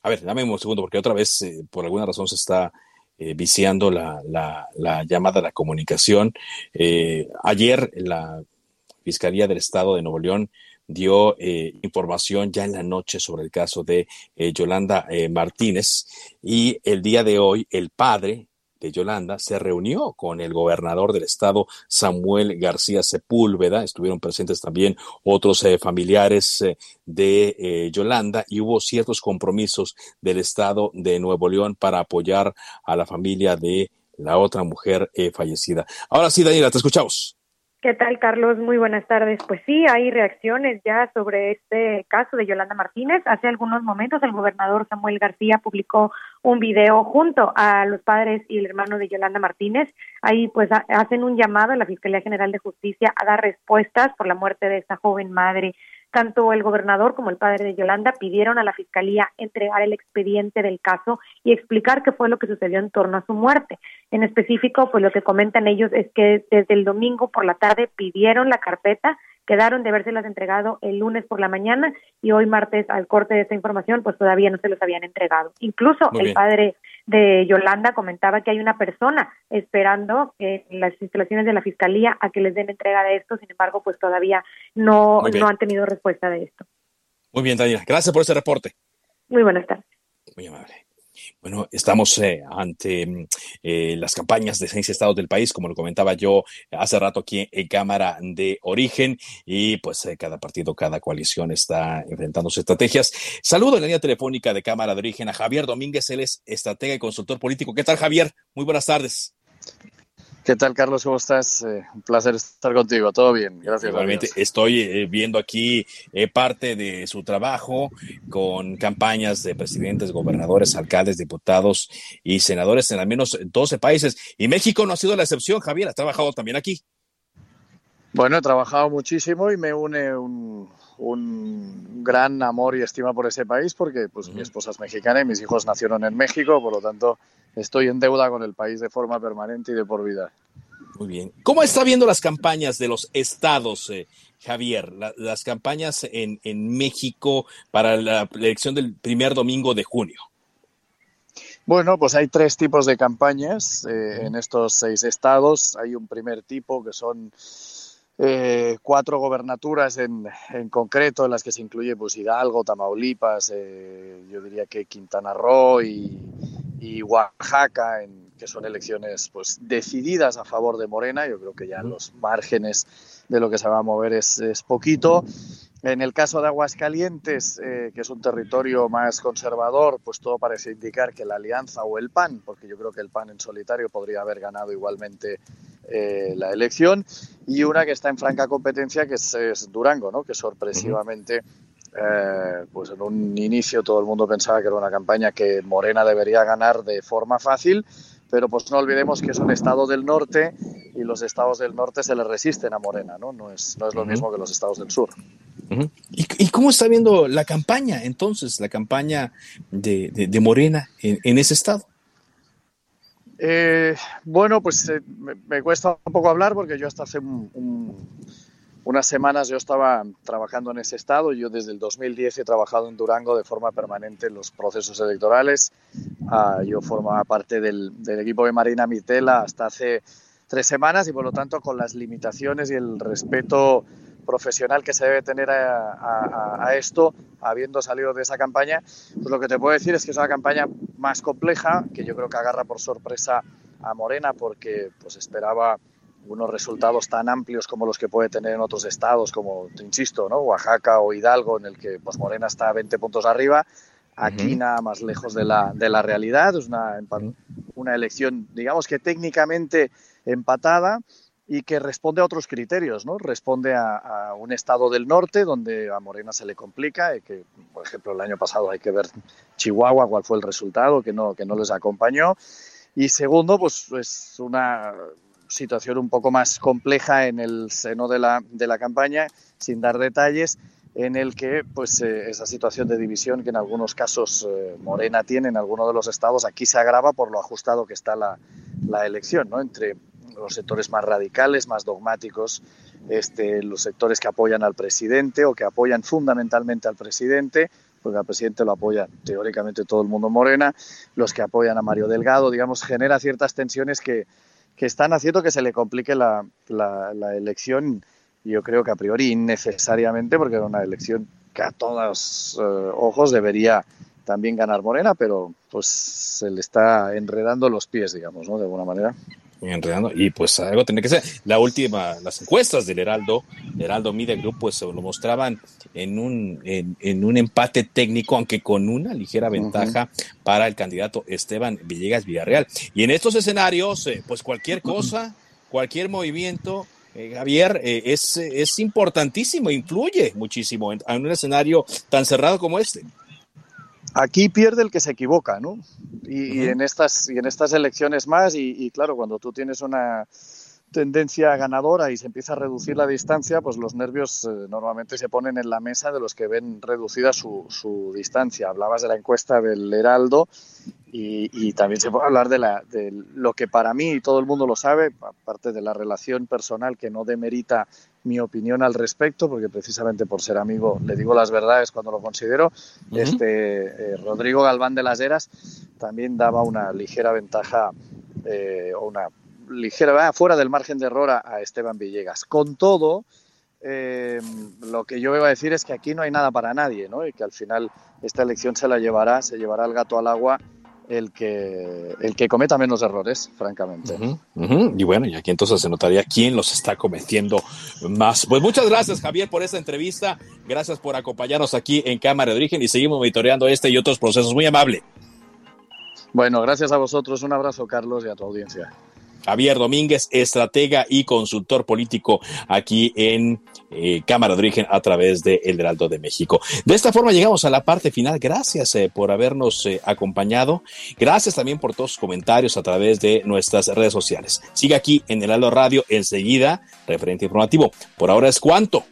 A ver, dame un segundo, porque otra vez, eh, por alguna razón, se está eh, viciando la, la, llamada, la comunicación. Eh, ayer la Fiscalía del Estado de Nuevo León dio información ya en la noche sobre el caso de Yolanda Martínez y el día de hoy el padre de Yolanda se reunió con el gobernador del estado, Samuel García Sepúlveda. Estuvieron presentes también otros eh, familiares eh, de eh, Yolanda y hubo ciertos compromisos del estado de Nuevo León para apoyar a la familia de la otra mujer fallecida. Ahora sí, Daniela, te escuchamos. ¿Qué tal, Carlos? Muy buenas tardes. Pues sí, hay reacciones ya sobre este caso de Yolanda Martínez. Hace algunos momentos el gobernador Samuel García publicó un video junto a los padres y el hermano de Yolanda Martínez. Ahí pues hacen un llamado a la Fiscalía General de Justicia a dar respuestas por la muerte de esta joven madre tanto el gobernador como el padre de Yolanda pidieron a la fiscalía entregar el expediente del caso y explicar qué fue lo que sucedió en torno a su muerte. En específico, pues lo que comentan ellos es que desde el domingo por la tarde pidieron la carpeta quedaron de las entregado el lunes por la mañana y hoy martes al corte de esta información pues todavía no se los habían entregado. Incluso el padre de Yolanda comentaba que hay una persona esperando en las instalaciones de la fiscalía a que les den entrega de esto, sin embargo pues todavía no, no han tenido respuesta de esto. Muy bien, Daniela. Gracias por ese reporte. Muy buenas tardes. Muy amable. Bueno, estamos eh, ante mm, eh, las campañas de seis estados del país, como lo comentaba yo hace rato aquí en Cámara de Origen, y pues eh, cada partido, cada coalición está enfrentando sus estrategias. Saludo en la línea telefónica de Cámara de Origen a Javier Domínguez, él es estratega y consultor político. ¿Qué tal, Javier? Muy buenas tardes. ¿Qué tal, Carlos? ¿Cómo estás? Eh, un placer estar contigo. Todo bien, gracias. Igualmente, estoy eh, viendo aquí eh, parte de su trabajo con campañas de presidentes, gobernadores, alcaldes, diputados y senadores en al menos 12 países. Y México no ha sido la excepción, Javier. ¿Has trabajado también aquí? Bueno, he trabajado muchísimo y me une un, un gran amor y estima por ese país porque pues, mi esposa es mexicana y mis hijos nacieron en México, por lo tanto estoy en deuda con el país de forma permanente y de por vida. Muy bien. ¿Cómo está viendo las campañas de los estados, eh, Javier? las campañas en, México para la elección del primer domingo de junio. Bueno, pues hay tres tipos de campañas eh, en estos seis estados. Hay un primer tipo que son eh, cuatro gobernaturas en, en, concreto, en las que se incluye pues, Hidalgo, Tamaulipas, eh, yo diría que Quintana Roo y, y Oaxaca, en, que son elecciones pues, decididas a favor de Morena. Yo creo que ya los márgenes de lo que se va a mover es, es poquito. En el caso de Aguascalientes, eh, que es un territorio más conservador, pues todo parece indicar que la Alianza o el PAN, porque yo creo que el PAN en solitario podría haber ganado igualmente eh, la elección, y una que está en franca competencia, que es, Durango, ¿no? que sorpresivamente, eh, pues en un inicio todo el mundo pensaba que era una campaña que Morena debería ganar de forma fácil, pero pues no olvidemos que es un estado del norte y los estados del norte se le resisten a Morena, ¿no? No es, no es lo mismo que los estados del sur. ¿Y, cómo está viendo la campaña entonces, la campaña de, Morena en, ese estado? Eh, bueno, pues eh, me, cuesta un poco hablar porque yo hasta hace unas semanas yo estaba trabajando en ese estado. Yo desde el 2010 he trabajado en Durango de forma permanente en los procesos electorales. Ah, yo formaba parte del, equipo de Marina Mitela hasta hace tres semanas y por lo tanto con las limitaciones y el respeto profesional que se debe tener a, esto, habiendo salido de esa campaña, pues lo que te puedo decir es que es una campaña más compleja, que yo creo que agarra por sorpresa a Morena, porque pues esperaba unos resultados tan amplios como los que puede tener en otros estados, como, te insisto, ¿no? Oaxaca o Hidalgo, en el que pues, Morena está a 20 puntos arriba, aquí nada más lejos de la, de la realidad, es una, una elección, digamos que técnicamente empatada, y que responde a otros criterios, ¿no? Responde a, un estado del norte donde a Morena se le complica, y que, por ejemplo, el año pasado hay que ver Chihuahua, cuál fue el resultado, que no, que no les acompañó. Y segundo, pues es una situación un poco más compleja en el seno de la, de la campaña, sin dar detalles, en el que pues eh, esa situación de división que en algunos casos eh, Morena tiene en algunos de los estados aquí se agrava por lo ajustado que está la, la elección, ¿no? Entre los sectores más radicales, más dogmáticos, este, los sectores que apoyan al presidente o que apoyan fundamentalmente al presidente, porque al presidente lo apoya teóricamente todo el mundo morena, los que apoyan a Mario Delgado, digamos, genera ciertas tensiones que, que están haciendo que se le complique la, la, elección, y yo creo que a priori innecesariamente, porque era una elección que a todos eh, ojos debería también ganar Morena, pero pues se le está enredando los pies, digamos, ¿no? De alguna manera enredando. Y pues algo tiene que ser. La última, las encuestas del Heraldo, Heraldo Media Group, pues lo mostraban en un, en, un empate técnico, aunque con una ligera ventaja para el candidato Esteban Villegas Villarreal. Y en estos escenarios, eh, pues cualquier cosa, cualquier movimiento eh, Javier, eh, es, es importantísimo, influye muchísimo en, un escenario tan cerrado como este. Aquí pierde el que se equivoca, ¿no? Y, en, estas, y en estas elecciones más, y claro, cuando tú tienes una tendencia ganadora y se empieza a reducir la distancia, pues los nervios eh, normalmente se ponen en la mesa de los que ven reducida su, su distancia. Hablabas de la encuesta del Heraldo y, también se puede hablar de, la, de lo que para mí, y todo el mundo lo sabe, aparte de la relación personal que no demerita mi opinión al respecto, porque precisamente por ser amigo le digo las verdades cuando lo considero, este eh, Rodrigo Galván de las Heras también daba una ligera ventaja eh, o una ligera, fuera del margen de error a, Esteban Villegas. Con todo, eh, lo que yo iba a decir es que aquí no hay nada para nadie, ¿no? Y que al final esta elección se la llevará, se llevará el gato al agua el que, el que cometa menos errores, francamente. Y bueno, y aquí entonces se notaría quién los está cometiendo más. Pues muchas gracias, Javier, por esta entrevista. Gracias por acompañarnos aquí en Cámara de Origen y seguimos monitoreando este y otros procesos. Muy amable. Bueno, gracias a vosotros. Un abrazo, Carlos, y a tu audiencia. Javier Domínguez, estratega y consultor político aquí en eh, Cámara de Origen a través de El Heraldo de México. De esta forma llegamos a la parte final. Gracias eh, por habernos eh, acompañado. Gracias también por todos sus comentarios a través de nuestras redes sociales. Sigue aquí en El Heraldo Radio enseguida, referente informativo. Por ahora es cuanto.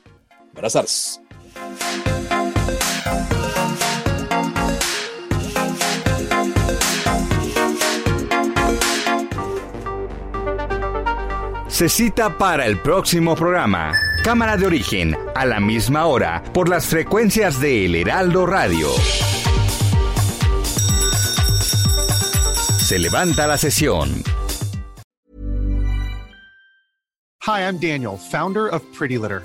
Buenas tardes. Se cita para el próximo programa. Cámara de origen, a la misma hora, por las frecuencias de El Heraldo Radio. Se levanta la sesión. Hi, I'm Daniel, founder of Pretty Litter.